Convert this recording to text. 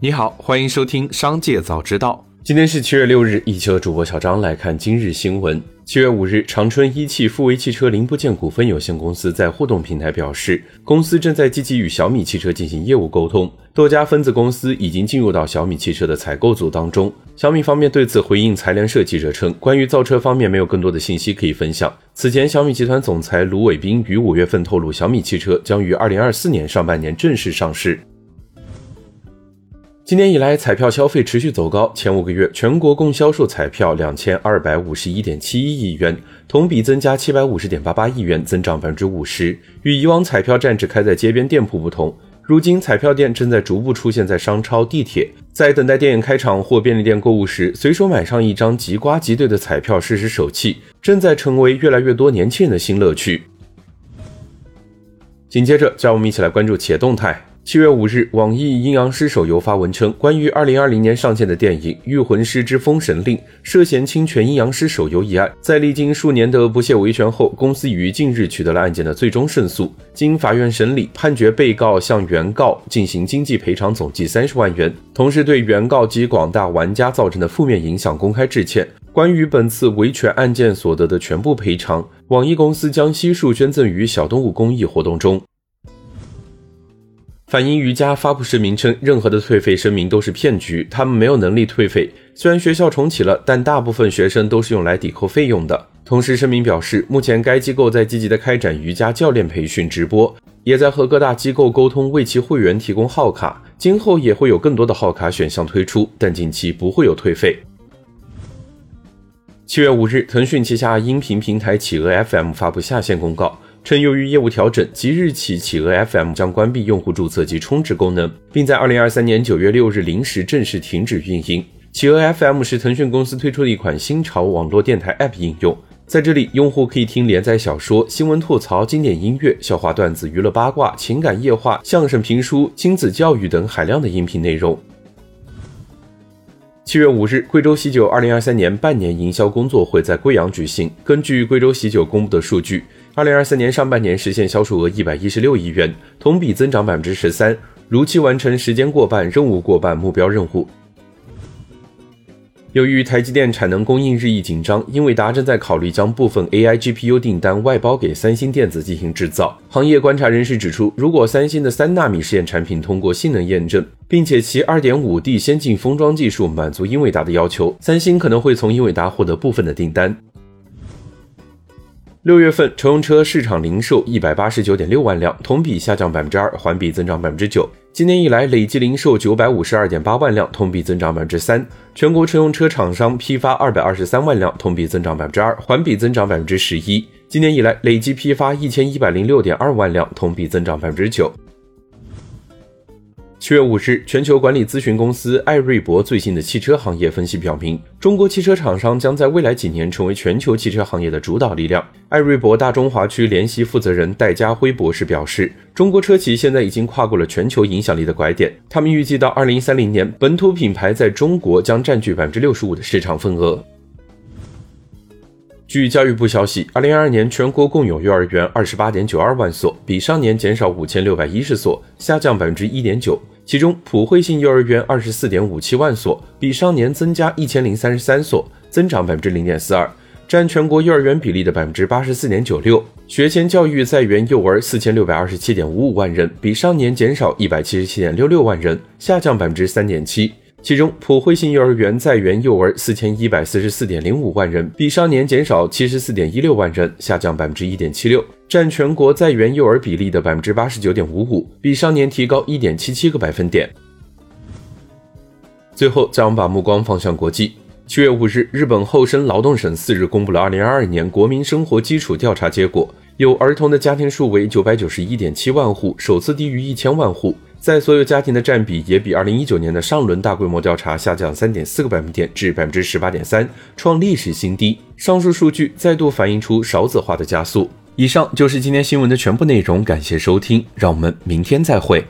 你好，欢迎收听《商界早知道》。今天是七月六日，一期的主播小张来看今日新闻。七月五日，长春一汽富威汽车零部件股份有限公司在互动平台表示，公司正在积极与小米汽车进行业务沟通，多家分子公司已经进入到小米汽车的采购组当中。小米方面对此回应财联社记者称，关于造车方面没有更多的信息可以分享。此前，小米集团总裁卢伟斌于五月份透露，小米汽车将于二零二四年上半年正式上市。今年以来，彩票消费持续走高。前五个月，全国共销售彩票两千二百五十一点七一亿元，同比增加七百五十点八八亿元，增长百分之五十。与以往彩票站只开在街边店铺不同，如今彩票店正在逐步出现在商超、地铁。在等待电影开场或便利店购物时，随手买上一张即刮即兑的彩票试试手气，正在成为越来越多年轻人的新乐趣。紧接着，让我们一起来关注企业动态。七月五日，网易阴阳师手游发文称，关于二零二零年上线的电影《御魂师之封神令》涉嫌侵权阴阳师手游一案，在历经数年的不懈维权后，公司于近日取得了案件的最终胜诉。经法院审理，判决被告向原告进行经济赔偿总计三十万元，同时对原告及广大玩家造成的负面影响公开致歉。关于本次维权案件所得的全部赔偿，网易公司将悉数捐赠于小动物公益活动中。反映瑜伽发布声明称，任何的退费声明都是骗局，他们没有能力退费。虽然学校重启了，但大部分学生都是用来抵扣费用的。同时，声明表示，目前该机构在积极的开展瑜伽教练培训直播，也在和各大机构沟通，为其会员提供号卡。今后也会有更多的号卡选项推出，但近期不会有退费。七月五日，腾讯旗下音频平台企鹅 FM 发布下线公告。称由于业务调整，即日起企鹅 FM 将关闭用户注册及充值功能，并在二零二三年九月六日零时正式停止运营。企鹅 FM 是腾讯公司推出的一款新潮网络电台 App 应用，在这里，用户可以听连载小说、新闻吐槽、经典音乐、笑话段子、娱乐八卦、情感夜话、相声评书、亲子教育等海量的音频内容。七月五日，贵州喜酒二零二三年半年营销工作会在贵阳举行。根据贵州喜酒公布的数据。二零二三年上半年实现销售额一百一十六亿元，同比增长百分之十三，如期完成时间过半、任务过半目标任务。由于台积电产能供应日益紧张，英伟达正在考虑将部分 AI GPU 订单外包给三星电子进行制造。行业观察人士指出，如果三星的三纳米试验产品通过性能验证，并且其二点五 D 先进封装技术满足英伟达的要求，三星可能会从英伟达获得部分的订单。六月份乘用车市场零售一百八十九点六万辆，同比下降百分之二，环比增长百分之九。今年以来累计零售九百五十二点八万辆，同比增长百分之三。全国乘用车厂商批发二百二十三万辆，同比增长百分之二，环比增长百分之十一。今年以来累计批发一千一百零六点二万辆，同比增长百分之九。七月五日，全球管理咨询公司艾瑞博最新的汽车行业分析表明，中国汽车厂商将在未来几年成为全球汽车行业的主导力量。艾瑞博大中华区联席负责人戴家辉博士表示，中国车企现在已经跨过了全球影响力的拐点，他们预计到二零三零年，本土品牌在中国将占据百分之六十五的市场份额。据教育部消息，二零二二年全国共有幼儿园二十八点九二万所，比上年减少五千六百一十所，下降百分之一点九。其中，普惠性幼儿园二十四点五七万所，比上年增加一千零三十三所，增长百分之零点四二，占全国幼儿园比例的百分之八十四点九六。学前教育在园幼儿四千六百二十七点五五万人，比上年减少一百七十七点六六万人，下降百分之三点七。其中，普惠性幼儿园在园幼儿四千一百四十四点零五万人，比上年减少七十四点一六万人，下降百分之一点七六，占全国在园幼儿比例的百分之八十九点五五，比上年提高一点七七个百分点。最后，再我们把目光放向国际。七月五日，日本厚生劳动省四日公布了二零二二年国民生活基础调查结果，有儿童的家庭数为九百九十一点七万户，首次低于一千万户。在所有家庭的占比也比二零一九年的上轮大规模调查下降三点四个百分点至百分之十八点三，创历史新低。上述数据再度反映出少子化的加速。以上就是今天新闻的全部内容，感谢收听，让我们明天再会。